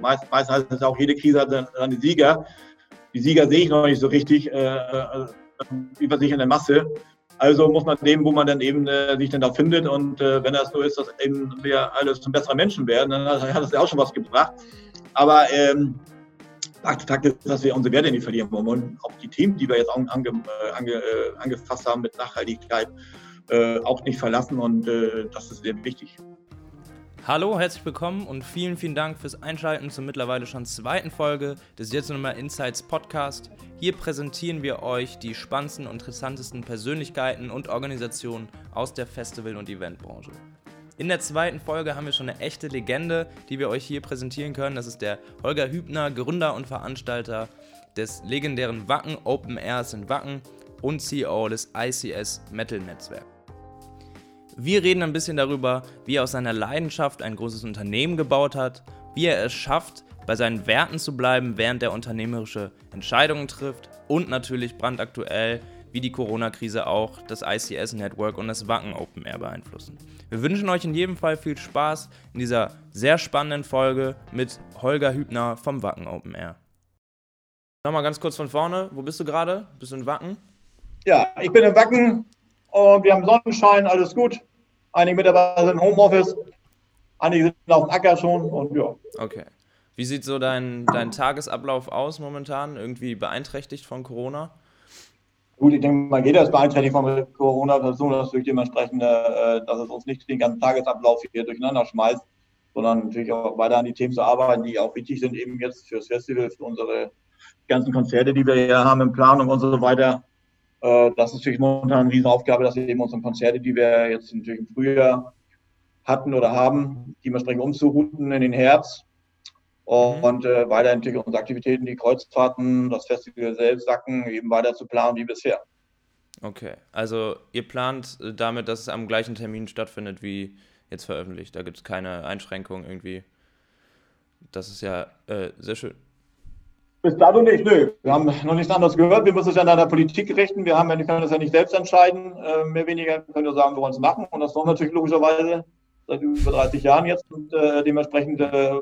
Meist, meist heißt es auch, jede Krise hat seine Sieger. Die Sieger sehe ich noch nicht so richtig äh, äh, über sich in der Masse. Also muss man nehmen, wo man dann eben äh, sich dann da findet. Und äh, wenn das so ist, dass eben wir alle zum besseren Menschen werden, dann hat das ja auch schon was gebracht. Aber ähm, Fakt ist, dass wir unsere Werte nicht verlieren wollen. Und auch die Themen, die wir jetzt ange, ange, äh, angefasst haben mit Nachhaltigkeit, äh, auch nicht verlassen. Und äh, das ist sehr wichtig. Hallo, herzlich willkommen und vielen, vielen Dank fürs Einschalten zur mittlerweile schon zweiten Folge des Jetzt nochmal Insights Podcast. Hier präsentieren wir euch die spannendsten und interessantesten Persönlichkeiten und Organisationen aus der Festival- und Eventbranche. In der zweiten Folge haben wir schon eine echte Legende, die wir euch hier präsentieren können. Das ist der Holger Hübner, Gründer und Veranstalter des legendären Wacken Open Airs in Wacken und CEO des ICS Metal Netzwerk. Wir reden ein bisschen darüber, wie er aus seiner Leidenschaft ein großes Unternehmen gebaut hat, wie er es schafft, bei seinen Werten zu bleiben, während er unternehmerische Entscheidungen trifft und natürlich brandaktuell, wie die Corona-Krise auch das ICS Network und das Wacken Open Air beeinflussen. Wir wünschen euch in jedem Fall viel Spaß in dieser sehr spannenden Folge mit Holger Hübner vom Wacken Open Air. Nochmal ganz kurz von vorne, wo bist du gerade? Bist du in Wacken? Ja, ich bin in Wacken, und wir haben Sonnenschein, alles gut. Einige Mitarbeiter sind im Homeoffice, einige sind auf dem Acker schon und ja. Okay. Wie sieht so dein, dein Tagesablauf aus momentan? Irgendwie beeinträchtigt von Corona? Gut, ich denke mal, jeder ist beeinträchtigt von Corona. Versuchen das natürlich dementsprechend, äh, dass es uns nicht den ganzen Tagesablauf hier durcheinander schmeißt, sondern natürlich auch weiter an die Themen zu arbeiten, die auch wichtig sind, eben jetzt fürs Festival, für unsere ganzen Konzerte, die wir hier haben in Planung und so weiter. Äh, das ist natürlich momentan eine Riesenaufgabe, dass wir eben unsere Konzerte, die wir jetzt natürlich im Frühjahr hatten oder haben, dementsprechend umzurouten in den Herbst. Mhm. Und äh, weiter natürlich unsere Aktivitäten, die Kreuzfahrten, das Festival selbst sacken, eben weiter zu planen wie bisher. Okay, also ihr plant äh, damit, dass es am gleichen Termin stattfindet wie jetzt veröffentlicht. Da gibt es keine Einschränkungen irgendwie. Das ist ja äh, sehr schön. Bis dato nicht, nö. Wir haben noch nichts anderes gehört. Wir müssen es ja an der Politik richten. Wir, haben, wir können das ja nicht selbst entscheiden. Äh, mehr oder weniger können wir sagen, wir wollen es machen. Und das wollen wir natürlich logischerweise seit über 30 Jahren jetzt. Und äh, dementsprechend äh, äh,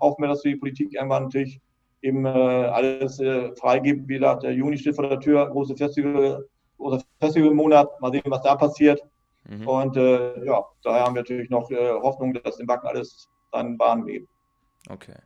hoffen wir, dass die Politik irgendwann natürlich eben äh, alles äh, freigibt. Wie gesagt, der Juni steht vor der Tür, große Festival, großer Festivalmonat. Mal sehen, was da passiert. Mhm. Und ja, daher haben wir natürlich noch Hoffnung, dass im Backen alles seinen Bahn geht. Okay.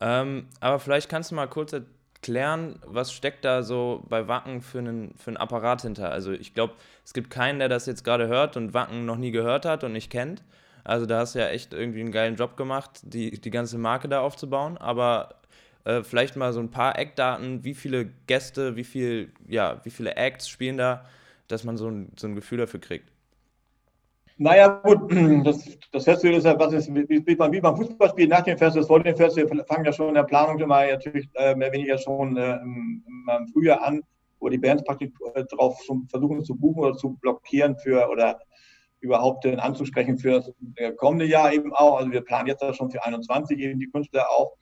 Ähm, aber vielleicht kannst du mal kurz erklären, was steckt da so bei Wacken für einen, für einen Apparat hinter? Also ich glaube, es gibt keinen, der das jetzt gerade hört und Wacken noch nie gehört hat und nicht kennt. Also da hast du ja echt irgendwie einen geilen Job gemacht, die, die ganze Marke da aufzubauen. Aber äh, vielleicht mal so ein paar Eckdaten, wie viele Gäste, wie viel, ja, wie viele Acts spielen da, dass man so ein, so ein Gefühl dafür kriegt. Naja, gut, das, das Festival ist ja, was ist, wie, wie, wie beim Fußballspiel nach dem Festival, vor dem Festival, fangen ja schon in der Planung immer natürlich äh, mehr oder weniger schon äh, im, im, Frühjahr an, wo die Bands praktisch äh, darauf versuchen zu buchen oder zu blockieren für oder überhaupt äh, anzusprechen für das äh, kommende Jahr eben auch. Also wir planen jetzt schon für 21 eben die Künstler auch.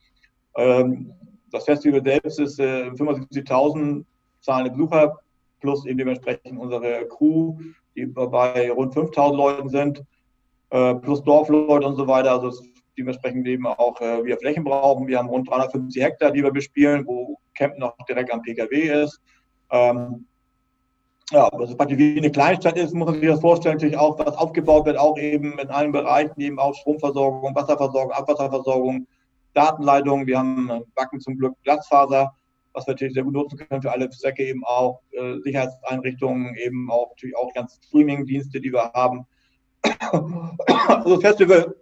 Ähm, das Festival selbst ist äh, 75.000 zahlende Besucher plus eben dementsprechend unsere Crew die bei rund 5000 Leuten sind, äh, plus Dorfleute und so weiter. Also dementsprechend eben auch äh, wir Flächen brauchen. Wir haben rund 350 Hektar, die wir bespielen, wo Camp noch direkt am PKW ist. Ähm, ja, das ist praktisch wie eine Kleinstadt ist, muss man sich das vorstellen, natürlich auch, was aufgebaut wird, auch eben in allen Bereichen, eben auch Stromversorgung, Wasserversorgung, Abwasserversorgung, Datenleitung. Wir haben Backen zum Glück Glasfaser was wir natürlich sehr gut nutzen können für alle Zwecke, eben auch äh, Sicherheitseinrichtungen, eben auch natürlich auch ganz Streaming-Dienste, die wir haben. also das Festival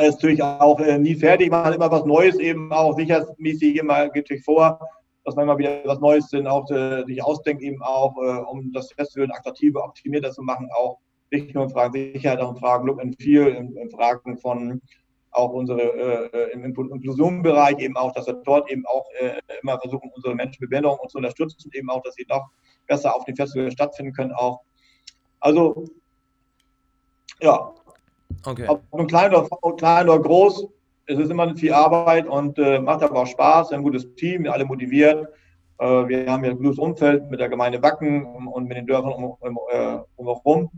ist natürlich auch äh, nie fertig, man hat immer was Neues, eben auch sicherheitsmäßig immer geht sich vor, dass man immer wieder was Neues sind, auch äh, sich ausdenkt, eben auch, äh, um das Festival attraktiver, optimierter zu machen, auch nicht nur in Fragen Sicherheit, auch in Fragen Look and Feel, in, in Fragen von auch unsere äh, im Inklusionbereich eben auch, dass wir dort eben auch äh, immer versuchen, unsere Menschen mit Behinderung zu unterstützen, eben auch, dass sie noch besser auf den Festivals stattfinden können auch. Also, ja. Okay. Ob klein oder, klein oder groß, es ist immer viel Arbeit und äh, macht aber auch Spaß, ein gutes Team, alle motiviert. Äh, wir haben ja ein gutes Umfeld mit der Gemeinde Wacken und mit den Dörfern um, um, äh, umherum,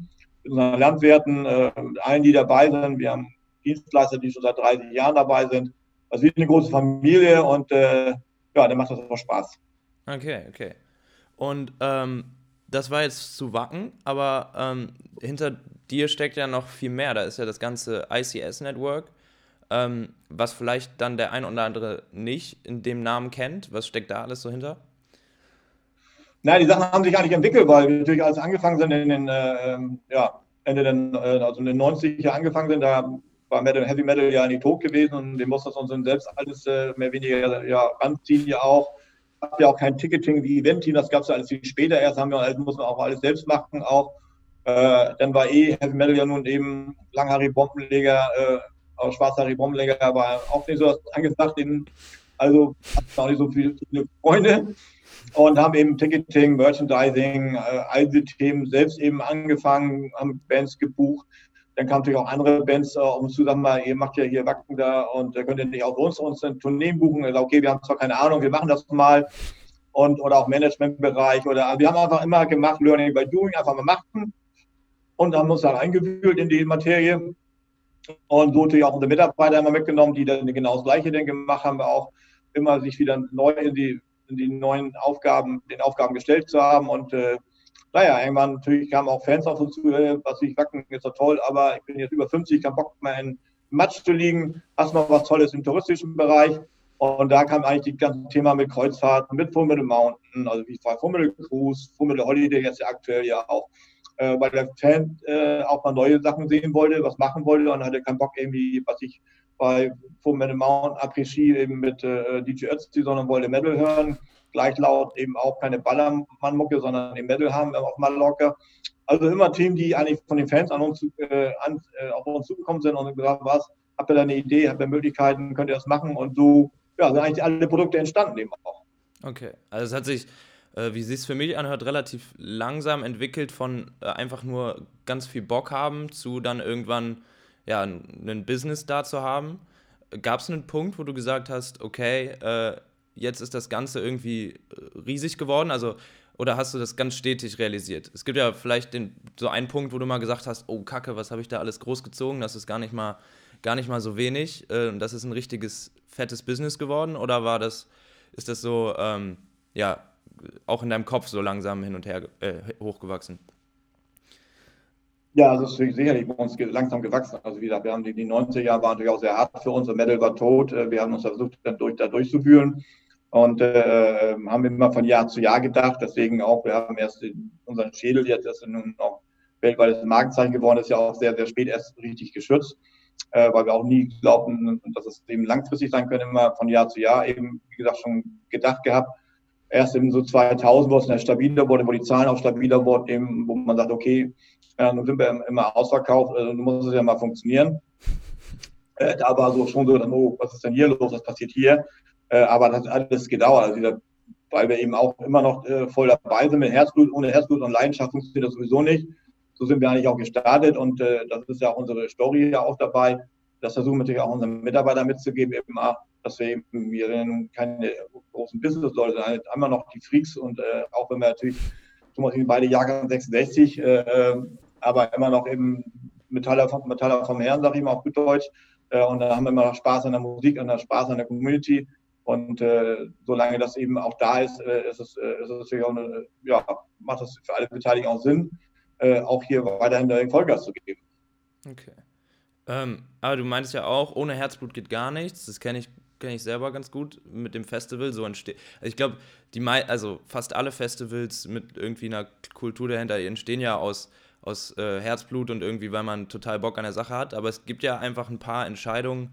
mit unseren Landwirten, äh, mit allen, die dabei sind. Wir haben Dienstleister, die schon seit 30 Jahren dabei sind. also wie eine große Familie und äh, ja, dann macht das auch Spaß. Okay, okay. Und ähm, das war jetzt zu Wacken, aber ähm, hinter dir steckt ja noch viel mehr. Da ist ja das ganze ICS-Network, ähm, was vielleicht dann der ein oder andere nicht in dem Namen kennt. Was steckt da alles so hinter? Nein, die Sachen haben sich gar nicht entwickelt, weil wir natürlich als angefangen sind in den, äh, ja, Ende den, äh, also in den 90er angefangen sind, da war Metal, Heavy Metal ja nicht tot gewesen und dem muss das uns selbst alles äh, mehr oder weniger ja, ranziehen ja auch. Hat ja auch kein Ticketing wie Event-Team, das gab es ja alles viel später erst, haben wir, also muss man auch alles selbst machen auch. Äh, dann war eh Heavy Metal ja nun eben langhaarig Bombenleger, äh, schwarzhaarig Bombenleger, war auch nicht so angesagt, den, also hatten auch nicht so viele, viele Freunde und haben eben Ticketing, Merchandising, äh, all diese Themen selbst eben angefangen, haben Bands gebucht. Dann kamen natürlich auch andere Bands äh, um zu sagen, mal, ihr macht ja hier Wacken da und äh, könnt ihr nicht auf uns uns eine Tourneen buchen. Also, okay, wir haben zwar keine Ahnung, wir machen das mal. Und, oder auch Managementbereich oder wir haben einfach immer gemacht, Learning by Doing, einfach mal machen und haben uns da reingewühlt in die Materie. Und so natürlich auch unsere Mitarbeiter immer mitgenommen, die dann genau das Gleiche dann gemacht haben, auch immer sich wieder neu in die die neuen Aufgaben, den Aufgaben gestellt zu haben. Und äh, naja, irgendwann natürlich kamen auch Fans auf uns zu, äh, was ich wacken, ist doch toll, aber ich bin jetzt über 50, kein Bock mehr in Matsch zu liegen. Hast noch was Tolles im touristischen Bereich? Und da kam eigentlich das ganze Thema mit Kreuzfahrten, mit Formidable Mountain, also wie Formidable Cruise, Formidable Holiday jetzt aktuell ja auch, äh, weil der Fan äh, auch mal neue Sachen sehen wollte, was machen wollte und hatte keinen Bock irgendwie, was ich bei Full Metal Mountain Après-Ski eben mit äh, DJ Ötzi, sondern wollte Metal hören. Gleich laut eben auch keine Ballermann-Mucke, sondern den Metal haben auf Mallorca. Also immer Themen, die eigentlich von den Fans an uns, äh, an, äh, auf uns zugekommen sind und gesagt, was, habt ihr da eine Idee, habt ihr Möglichkeiten, könnt ihr das machen? Und so ja, sind eigentlich alle Produkte entstanden eben auch. Okay, also es hat sich, äh, wie es für mich anhört, relativ langsam entwickelt von äh, einfach nur ganz viel Bock haben zu dann irgendwann ja, ein Business da zu haben. Gab es einen Punkt, wo du gesagt hast, okay, äh, jetzt ist das Ganze irgendwie äh, riesig geworden? Also, oder hast du das ganz stetig realisiert? Es gibt ja vielleicht den, so einen Punkt, wo du mal gesagt hast, oh Kacke, was habe ich da alles großgezogen? Das ist gar nicht mal, gar nicht mal so wenig. Äh, das ist ein richtiges fettes Business geworden. Oder war das, ist das so, ähm, ja, auch in deinem Kopf so langsam hin und her äh, hochgewachsen? Ja, also es ist sicherlich bei uns langsam gewachsen. Also wie gesagt, wir haben die, die 90er Jahre waren natürlich auch sehr hart für uns. Der Metal war tot. Äh, wir haben uns versucht, dann durch, da durchzuwühlen und äh, haben immer von Jahr zu Jahr gedacht. Deswegen auch, wir haben erst unseren Schädel jetzt erst nun noch weltweites Markenzeichen geworden ist, ja auch sehr, sehr spät erst richtig geschützt, äh, weil wir auch nie glaubten, dass es eben langfristig sein könnte, immer von Jahr zu Jahr eben, wie gesagt, schon gedacht gehabt. Erst in so 2000, wo es dann stabiler wurde, wo die Zahlen auch stabiler wurden, eben, wo man sagt, okay, ja, nun sind wir immer ausverkauft, also muss es ja mal funktionieren. Äh, da war so schon so, dann, oh, was ist denn hier los, was passiert hier? Äh, aber das hat alles gedauert, also wieder, weil wir eben auch immer noch äh, voll dabei sind mit Herzblut. Ohne Herzblut und Leidenschaft funktioniert das sowieso nicht. So sind wir eigentlich auch gestartet und äh, das ist ja auch unsere Story ja auch dabei. Das versuchen wir natürlich auch unseren Mitarbeitern mitzugeben, eben auch, dass wir eben wir keine großen Business-Leute sind, halt einmal noch die Freaks und äh, auch wenn wir natürlich, Thomas, beide Jahrgang 66, äh, aber immer noch eben Metaller, Metaller vom Herrn, sage ich mal auf gut Deutsch. Äh, und da haben wir immer noch Spaß an der Musik, an der Spaß an der Community. Und äh, solange das eben auch da ist, äh, ist, es, äh, ist es natürlich auch eine, ja, macht das für alle Beteiligten auch Sinn, äh, auch hier weiterhin Vollgas zu geben. Okay. Ähm, aber du meinst ja auch, ohne Herzblut geht gar nichts. Das kenne ich, kenn ich selber ganz gut mit dem Festival. So entsteht. Also ich glaube, die also fast alle Festivals mit irgendwie einer Kultur dahinter entstehen ja aus aus äh, Herzblut und irgendwie, weil man total Bock an der Sache hat. Aber es gibt ja einfach ein paar Entscheidungen,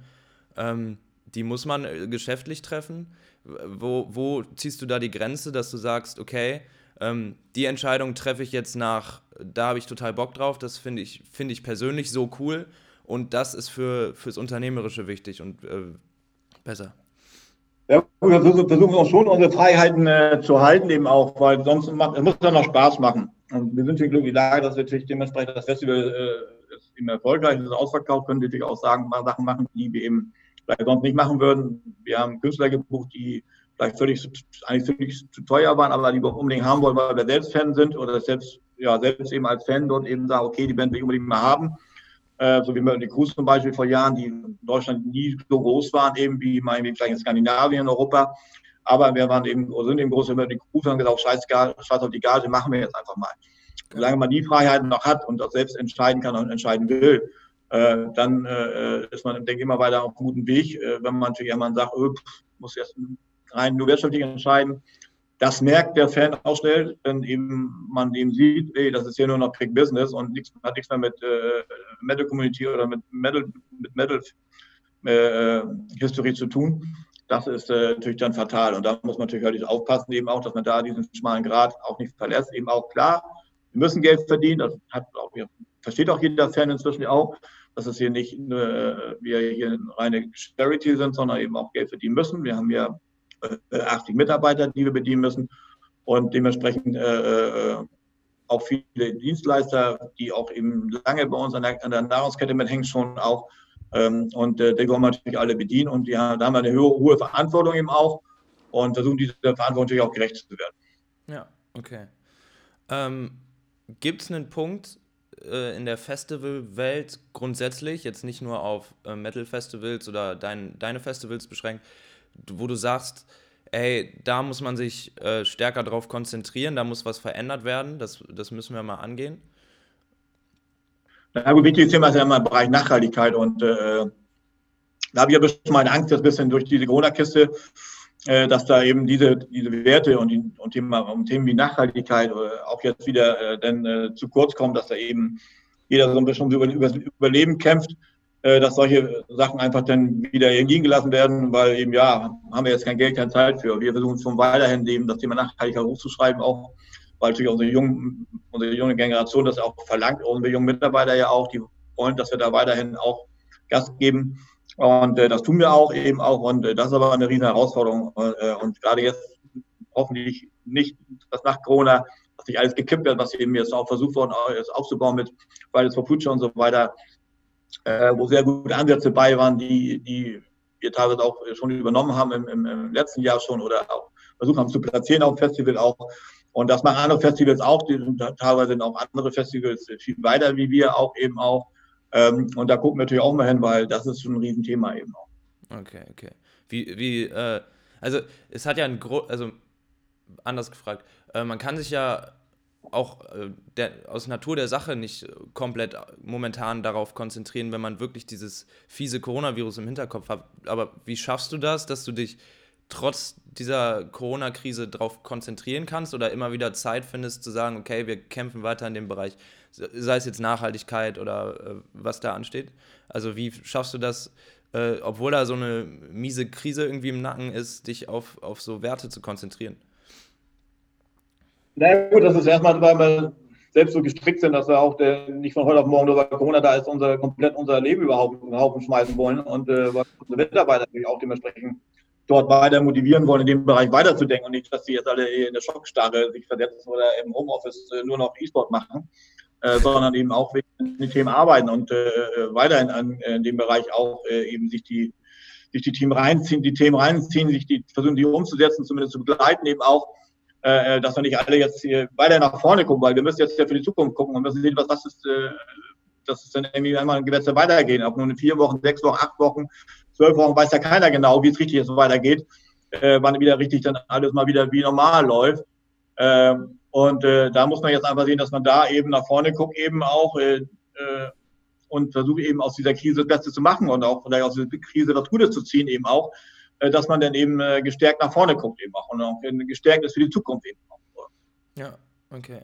ähm, die muss man äh, geschäftlich treffen. Wo, wo ziehst du da die Grenze, dass du sagst, okay, ähm, die Entscheidung treffe ich jetzt nach, da habe ich total Bock drauf, das finde ich, find ich persönlich so cool und das ist für, fürs Unternehmerische wichtig und äh, besser. Ja, wir versuchen auch schon unsere Freiheiten äh, zu halten, eben auch, weil sonst macht, es muss dann noch Spaß machen. Und wir sind hier glücklich Lage, dass wir natürlich dementsprechend das Festival äh, ist eben erfolgreich, ist ausverkauft, können natürlich auch sagen, mal Sachen machen, die wir eben vielleicht sonst nicht machen würden. Wir haben Künstler gebucht, die vielleicht völlig, eigentlich völlig zu teuer waren, aber die wir unbedingt haben wollen, weil wir selbst Fan sind oder selbst, ja, selbst eben als Fan dort eben sagen, okay, die Band will ich unbedingt mal haben. Äh, so wie Mötley Cruz zum Beispiel vor Jahren, die in Deutschland nie so groß waren, eben wie meinetwegen vielleicht in Skandinavien, in Europa. Aber wir waren eben, sind eben große Mötley Cruz und haben gesagt, scheißegal, scheiß auf die Gage, machen wir jetzt einfach mal. Solange man die Freiheiten noch hat und auch selbst entscheiden kann und entscheiden will, äh, dann äh, ist man, denke ich, immer weiter auf einem guten Weg. Äh, wenn man natürlich einmal sagt, oh, muss jetzt rein nur wirtschaftlich entscheiden, das merkt der Fan auch schnell, wenn eben man eben sieht, ey, das ist hier nur noch Big Business und nichts, hat nichts mehr mit äh, Metal Community oder mit Metal, mit Metal äh, History zu tun. Das ist äh, natürlich dann fatal. Und da muss man natürlich aufpassen, eben auch, dass man da diesen schmalen Grad auch nicht verlässt. Eben auch klar, wir müssen Geld verdienen. Das hat auch, versteht auch jeder Fan inzwischen auch, dass es hier nicht äh, wir hier reine Charity sind, sondern eben auch Geld verdienen müssen. Wir haben ja 80 äh, Mitarbeiter, die wir bedienen müssen und dementsprechend äh, äh, auch viele Dienstleister, die auch eben lange bei uns an der, an der Nahrungskette mithängen schon auch. Ähm, und äh, die wollen wir natürlich alle bedienen und ja, da haben wir eine hohe, hohe Verantwortung eben auch und versuchen diese Verantwortung natürlich auch gerecht zu werden. Ja, okay. Ähm, Gibt es einen Punkt äh, in der Festivalwelt grundsätzlich, jetzt nicht nur auf äh, Metal-Festivals oder dein, deine Festivals beschränkt, wo du sagst, ey, da muss man sich äh, stärker drauf konzentrieren, da muss was verändert werden, das, das müssen wir mal angehen? Na gut, wichtiges Thema ist ja immer im Bereich Nachhaltigkeit und äh, da habe ich ja bisschen meine Angst, jetzt ein bisschen durch diese Corona-Kiste, äh, dass da eben diese, diese Werte und, die, und Thema, um Themen wie Nachhaltigkeit äh, auch jetzt wieder äh, dann äh, zu kurz kommen, dass da eben jeder so ein bisschen über, über Überleben kämpft. Äh, dass solche Sachen einfach dann wieder liegen gelassen werden, weil eben, ja, haben wir jetzt kein Geld, keine Zeit für. Wir versuchen schon weiterhin eben das Thema Nachhaltigkeit hochzuschreiben, auch weil natürlich unsere, jungen, unsere junge Generation das auch verlangt, unsere jungen Mitarbeiter ja auch, die wollen, dass wir da weiterhin auch Gas geben. Und äh, das tun wir auch eben auch. Und äh, das ist aber eine riesen Herausforderung. Äh, und gerade jetzt hoffentlich nicht, dass nach Corona, dass nicht alles gekippt wird, was eben jetzt auch versucht worden ist aufzubauen mit Fridays for Future und so weiter äh, wo sehr gute Ansätze bei waren, die, die wir teilweise auch schon übernommen haben im, im, im letzten Jahr schon oder auch versucht haben zu platzieren auf dem Festival auch. Und das machen andere Festivals auch, die sind teilweise sind auch andere Festivals viel weiter wie wir auch eben auch. Ähm, und da gucken wir natürlich auch mal hin, weil das ist schon ein Riesenthema eben auch. Okay, okay. Wie, wie, äh, also es hat ja ein Grund, also anders gefragt, äh, man kann sich ja auch äh, der, aus Natur der Sache nicht komplett momentan darauf konzentrieren, wenn man wirklich dieses fiese Coronavirus im Hinterkopf hat. Aber wie schaffst du das, dass du dich trotz dieser Corona-Krise darauf konzentrieren kannst oder immer wieder Zeit findest zu sagen, okay, wir kämpfen weiter in dem Bereich, sei es jetzt Nachhaltigkeit oder äh, was da ansteht? Also wie schaffst du das, äh, obwohl da so eine miese Krise irgendwie im Nacken ist, dich auf, auf so Werte zu konzentrieren? Na gut, das ist erstmal, weil wir selbst so gestrickt sind, dass wir auch der, nicht von heute auf morgen weil Corona da ist, unser, komplett unser Leben überhaupt einen Haufen schmeißen wollen und äh, weil unsere Mitarbeiter natürlich auch dementsprechend dort weiter motivieren wollen, in dem Bereich weiterzudenken und nicht, dass sie jetzt alle in der Schockstarre sich versetzen oder im Homeoffice äh, nur noch E-Sport machen, äh, sondern eben auch in den Themen arbeiten und äh, weiterhin an, in dem Bereich auch äh, eben sich die sich die Team reinziehen, die Themen reinziehen, sich die versuchen, die umzusetzen, zumindest zu begleiten, eben auch äh, dass wir nicht alle jetzt hier weiter nach vorne gucken, weil wir müssen jetzt ja für die Zukunft gucken und müssen sehen, was das ist, äh, dass es dann irgendwie einmal Gewässer weitergehen. Ob nun in vier Wochen, sechs Wochen, acht Wochen, zwölf Wochen, weiß ja keiner genau, wie es richtig jetzt weitergeht, äh, wann wieder richtig dann alles mal wieder wie normal läuft. Ähm, und äh, da muss man jetzt einfach sehen, dass man da eben nach vorne guckt, eben auch äh, äh, und versucht eben aus dieser Krise das Beste zu machen und auch vielleicht aus dieser Krise das Gute zu ziehen, eben auch. Äh, dass man dann eben äh, gestärkt nach vorne guckt eben auch und auch gestärkt ist für die Zukunft eben auch. Ja, okay.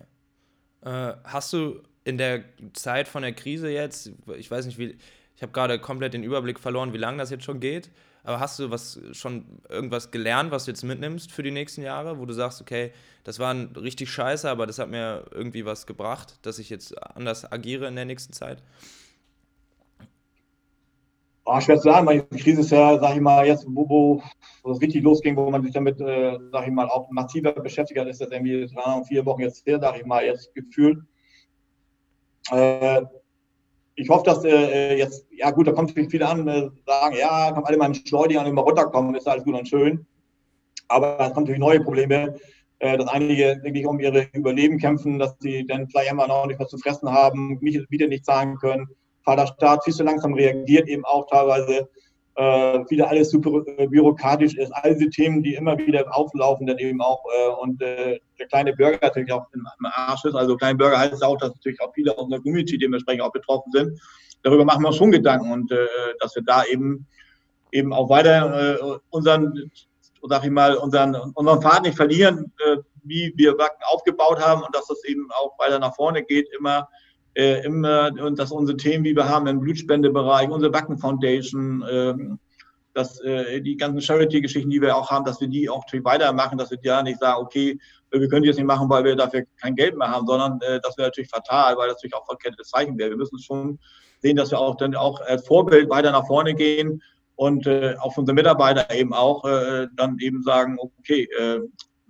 Äh, hast du in der Zeit von der Krise jetzt, ich weiß nicht, wie, ich habe gerade komplett den Überblick verloren, wie lange das jetzt schon geht, aber hast du was schon irgendwas gelernt, was du jetzt mitnimmst für die nächsten Jahre, wo du sagst, okay, das war richtig scheiße, aber das hat mir irgendwie was gebracht, dass ich jetzt anders agiere in der nächsten Zeit? Oh, schwer zu sagen, weil die Krise ist ja, sag ich mal, jetzt, wo, wo, wo es richtig losging, wo man sich damit, äh, sag ich mal, auch massiver beschäftigt hat, ist das irgendwie drei, vier Wochen jetzt her, sag ich mal, jetzt gefühlt. Äh, ich hoffe, dass äh, jetzt, ja gut, da kommt viele an, äh, sagen, ja, kommen alle mal im Schleudern und immer runterkommen, ist alles gut und schön. Aber es kommen natürlich neue Probleme, äh, dass einige wirklich um ihre Überleben kämpfen, dass sie dann vielleicht einmal noch nicht was zu fressen haben, Miete nicht zahlen können Vaterstaat viel zu langsam reagiert, eben auch teilweise äh, wieder alles super äh, bürokratisch ist. All diese Themen, die immer wieder auflaufen, dann eben auch äh, und äh, der kleine Bürger natürlich auch im, im Arsch ist. Also kleine Bürger heißt auch, dass natürlich auch viele aus der Community dementsprechend auch betroffen sind. Darüber machen wir uns schon Gedanken und äh, dass wir da eben eben auch weiter äh, unseren, sag ich mal, unseren, unseren Pfad nicht verlieren, äh, wie wir Wacken aufgebaut haben und dass das eben auch weiter nach vorne geht, immer äh, immer und dass unsere Themen, wie wir haben im Blutspendebereich, unsere Wacken Foundation, ähm, dass äh, die ganzen Charity-Geschichten, die wir auch haben, dass wir die auch weitermachen, dass wir ja nicht sagen, okay, wir können die jetzt nicht machen, weil wir dafür kein Geld mehr haben, sondern äh, das wäre natürlich fatal, weil das natürlich auch verkehrtes Zeichen wäre. Wir müssen schon sehen, dass wir auch dann auch als Vorbild weiter nach vorne gehen und äh, auch unsere Mitarbeiter eben auch äh, dann eben sagen, okay, äh,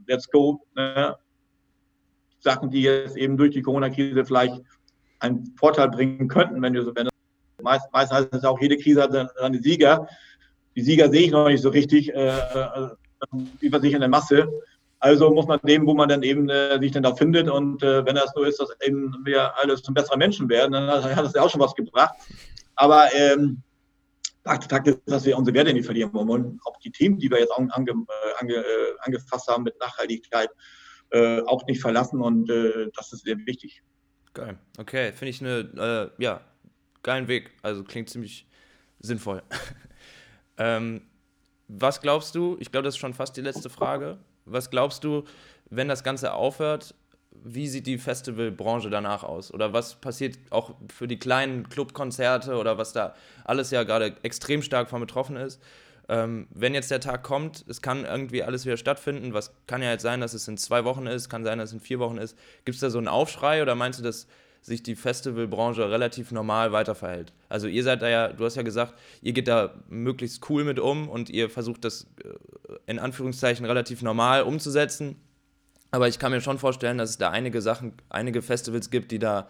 let's go. Ne? Sachen, die jetzt eben durch die Corona-Krise vielleicht einen Vorteil bringen könnten, wenn du so, wenn meist, meist heißt es auch, jede Krise hat seine Sieger. Die Sieger sehe ich noch nicht so richtig, äh, äh, über sich in der Masse. Also muss man dem, wo man dann eben äh, sich dann da findet und äh, wenn das nur ist, dass eben wir alle zum besseren Menschen werden, dann hat das ja auch schon was gebracht. Aber ähm, Fakt, ist, dass wir unsere Werte nicht verlieren wollen und auch die Themen, die wir jetzt ange, äh, ange, äh, angefasst haben mit Nachhaltigkeit, äh, auch nicht verlassen und das ist sehr wichtig. Geil. Okay, finde ich eine, äh, ja, geilen Weg. Also klingt ziemlich sinnvoll. ähm, was glaubst du, ich glaube, das ist schon fast die letzte Frage, was glaubst du, wenn das Ganze aufhört, wie sieht die Festivalbranche danach aus? Oder was passiert auch für die kleinen Clubkonzerte oder was da alles ja gerade extrem stark von betroffen ist? Ähm, wenn jetzt der Tag kommt, es kann irgendwie alles wieder stattfinden, was kann ja jetzt sein, dass es in zwei Wochen ist, kann sein, dass es in vier Wochen ist. Gibt es da so einen Aufschrei oder meinst du, dass sich die Festivalbranche relativ normal weiterverhält? Also ihr seid da ja, du hast ja gesagt, ihr geht da möglichst cool mit um und ihr versucht das äh, in Anführungszeichen relativ normal umzusetzen. Aber ich kann mir schon vorstellen, dass es da einige Sachen, einige Festivals gibt, die da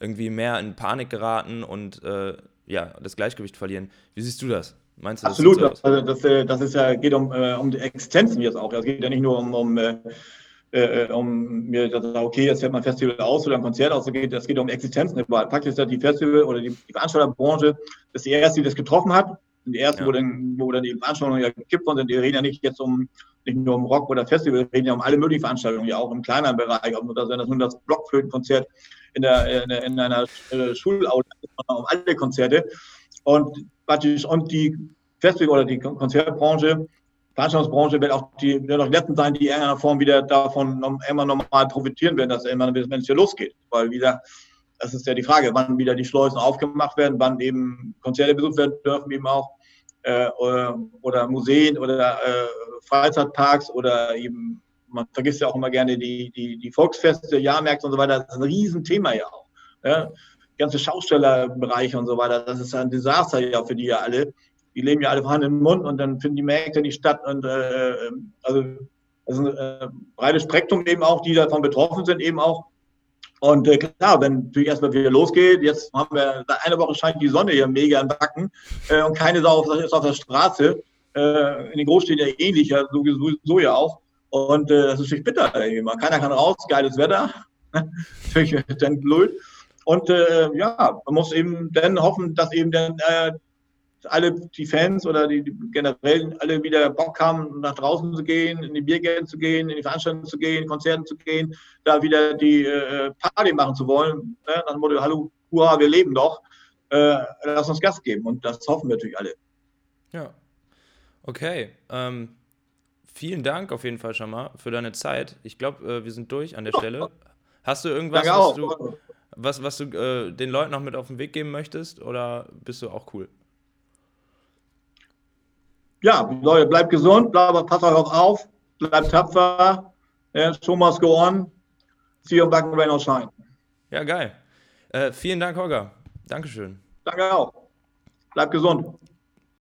irgendwie mehr in Panik geraten und äh, ja, das Gleichgewicht verlieren. Wie siehst du das? Meinst du, Absolut, das, also das, äh, das ist ja, geht um, äh, um die Existenzen jetzt auch. Es geht ja nicht nur um, um, äh, um mir sagen, okay, jetzt fährt man ein Festival aus oder ein Konzert aus, es geht, es geht um Existenzen. Fakt ist ja, die Festival oder die, die Veranstalterbranche ist die erste, die das getroffen hat. Die erste, ja. wo, dann, wo dann die Veranstaltungen ja gekippt worden sind. Die reden ja nicht jetzt um, nicht nur um Rock oder Festival, wir reden ja um alle möglichen Veranstaltungen, ja auch im kleineren Bereich. Ob das, das nun das Blockflötenkonzert in, der, in, in einer Schulaula um alle Konzerte. Und, und die Festival oder die Konzertbranche, Veranstaltungsbranche wird auch die, wird auch die letzten sein, die in irgendeiner Form wieder davon immer normal profitieren werden, dass immer, wenn es hier losgeht. Weil wieder, das ist ja die Frage, wann wieder die Schleusen aufgemacht werden, wann eben Konzerte besucht werden dürfen, eben auch, äh, oder, Museen oder äh, Freizeitparks oder eben, man vergisst ja auch immer gerne die, die, die Volksfeste, Jahrmärkte und so weiter, das ist ein Riesenthema ja auch. Ja? Ganze Schaustellerbereiche und so weiter, das ist ein Desaster ja für die ja alle die leben ja alle vorhanden im Mund und dann finden die Märkte nicht statt. Und äh, also das ist ein äh, breites Spektrum eben auch, die davon betroffen sind, eben auch. Und äh, klar, wenn natürlich erstmal wieder losgeht, jetzt haben wir, seit einer Woche scheint die Sonne hier mega im Backen äh, und keine Sau ist auf der Straße. Äh, in den Großstädten ja ähnlich, ja, sowieso ja auch. Und äh, das ist natürlich bitter. Man keiner kann raus, geiles Wetter. natürlich dann blöd. Und äh, ja, man muss eben dann hoffen, dass eben dann äh, alle die Fans oder die, die, generell alle wieder Bock haben, nach draußen zu gehen, in die Biergärten zu gehen, in die Veranstaltungen zu gehen, Konzerten zu gehen, da wieder die äh, Party machen zu wollen. Ne? Nach dem Motto, hallo, hurra, wir leben doch. Äh, lass uns Gas geben und das hoffen wir natürlich alle. Ja. Okay. Ähm, vielen Dank auf jeden Fall schon mal für deine Zeit. Ich glaube, äh, wir sind durch an der Stelle. Hast du irgendwas, was du, was, was du äh, den Leuten noch mit auf den Weg geben möchtest oder bist du auch cool? ja, Leute, bleibt gesund, bleibt, passt euch auf, bleibt tapfer, ja, show must go on, see you back in rain or shine. Ja, geil. Äh, vielen Dank, Holger. Dankeschön. Danke auch. Bleibt gesund.